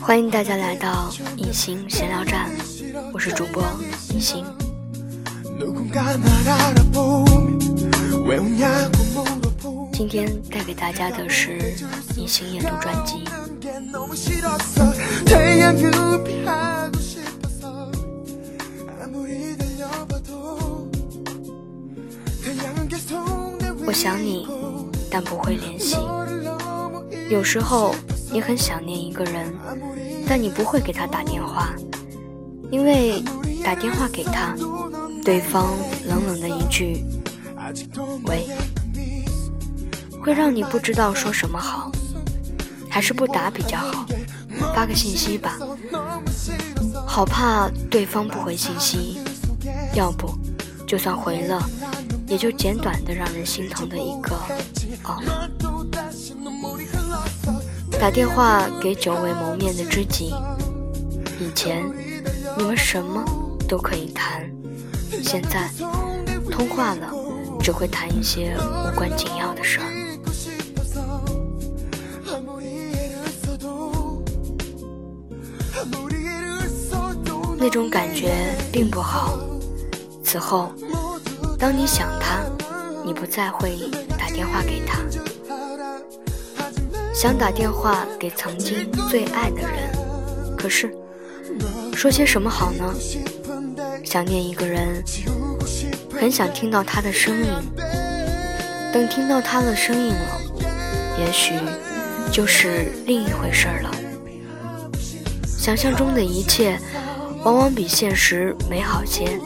欢迎大家来到隐形闲聊站，我是主播隐形。今天带给大家的是隐形夜读专辑。我想你，但不会联系。有时候你很想念一个人，但你不会给他打电话，因为打电话给他，对方冷冷的一句“喂”，会让你不知道说什么好，还是不打比较好，发个信息吧，好怕对方不回信息，要不就算回了。也就简短的让人心疼的一个哦。打电话给久未谋面的知己，以前你们什么都可以谈，现在通话了只会谈一些无关紧要的事儿。那种感觉并不好。此后。当你想他，你不再会打电话给他。想打电话给曾经最爱的人，可是说些什么好呢？想念一个人，很想听到他的声音。等听到他的声音了，也许就是另一回事了。想象中的一切，往往比现实美好些。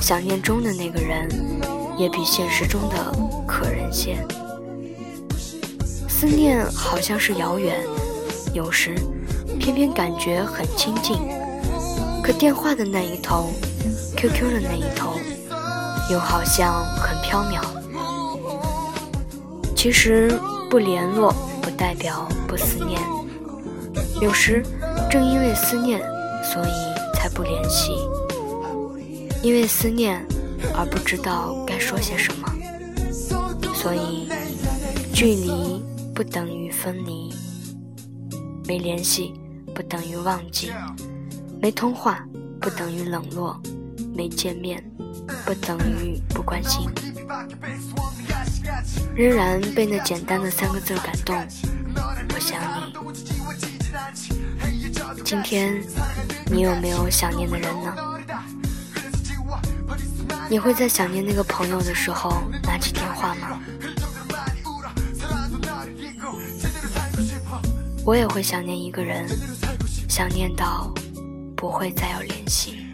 想念中的那个人，也比现实中的可人些。思念好像是遥远，有时偏偏感觉很亲近。可电话的那一头，QQ 的那一头，又好像很飘渺。其实不联络不代表不思念，有时正因为思念，所以才不联系。因为思念而不知道该说些什么，所以距离不等于分离，没联系不等于忘记，没通话不等于冷落，没见面不等于不关心。仍然被那简单的三个字感动，我想你。今天你有没有想念的人呢？你会在想念那个朋友的时候拿起电话吗？我也会想念一个人，想念到不会再有联系。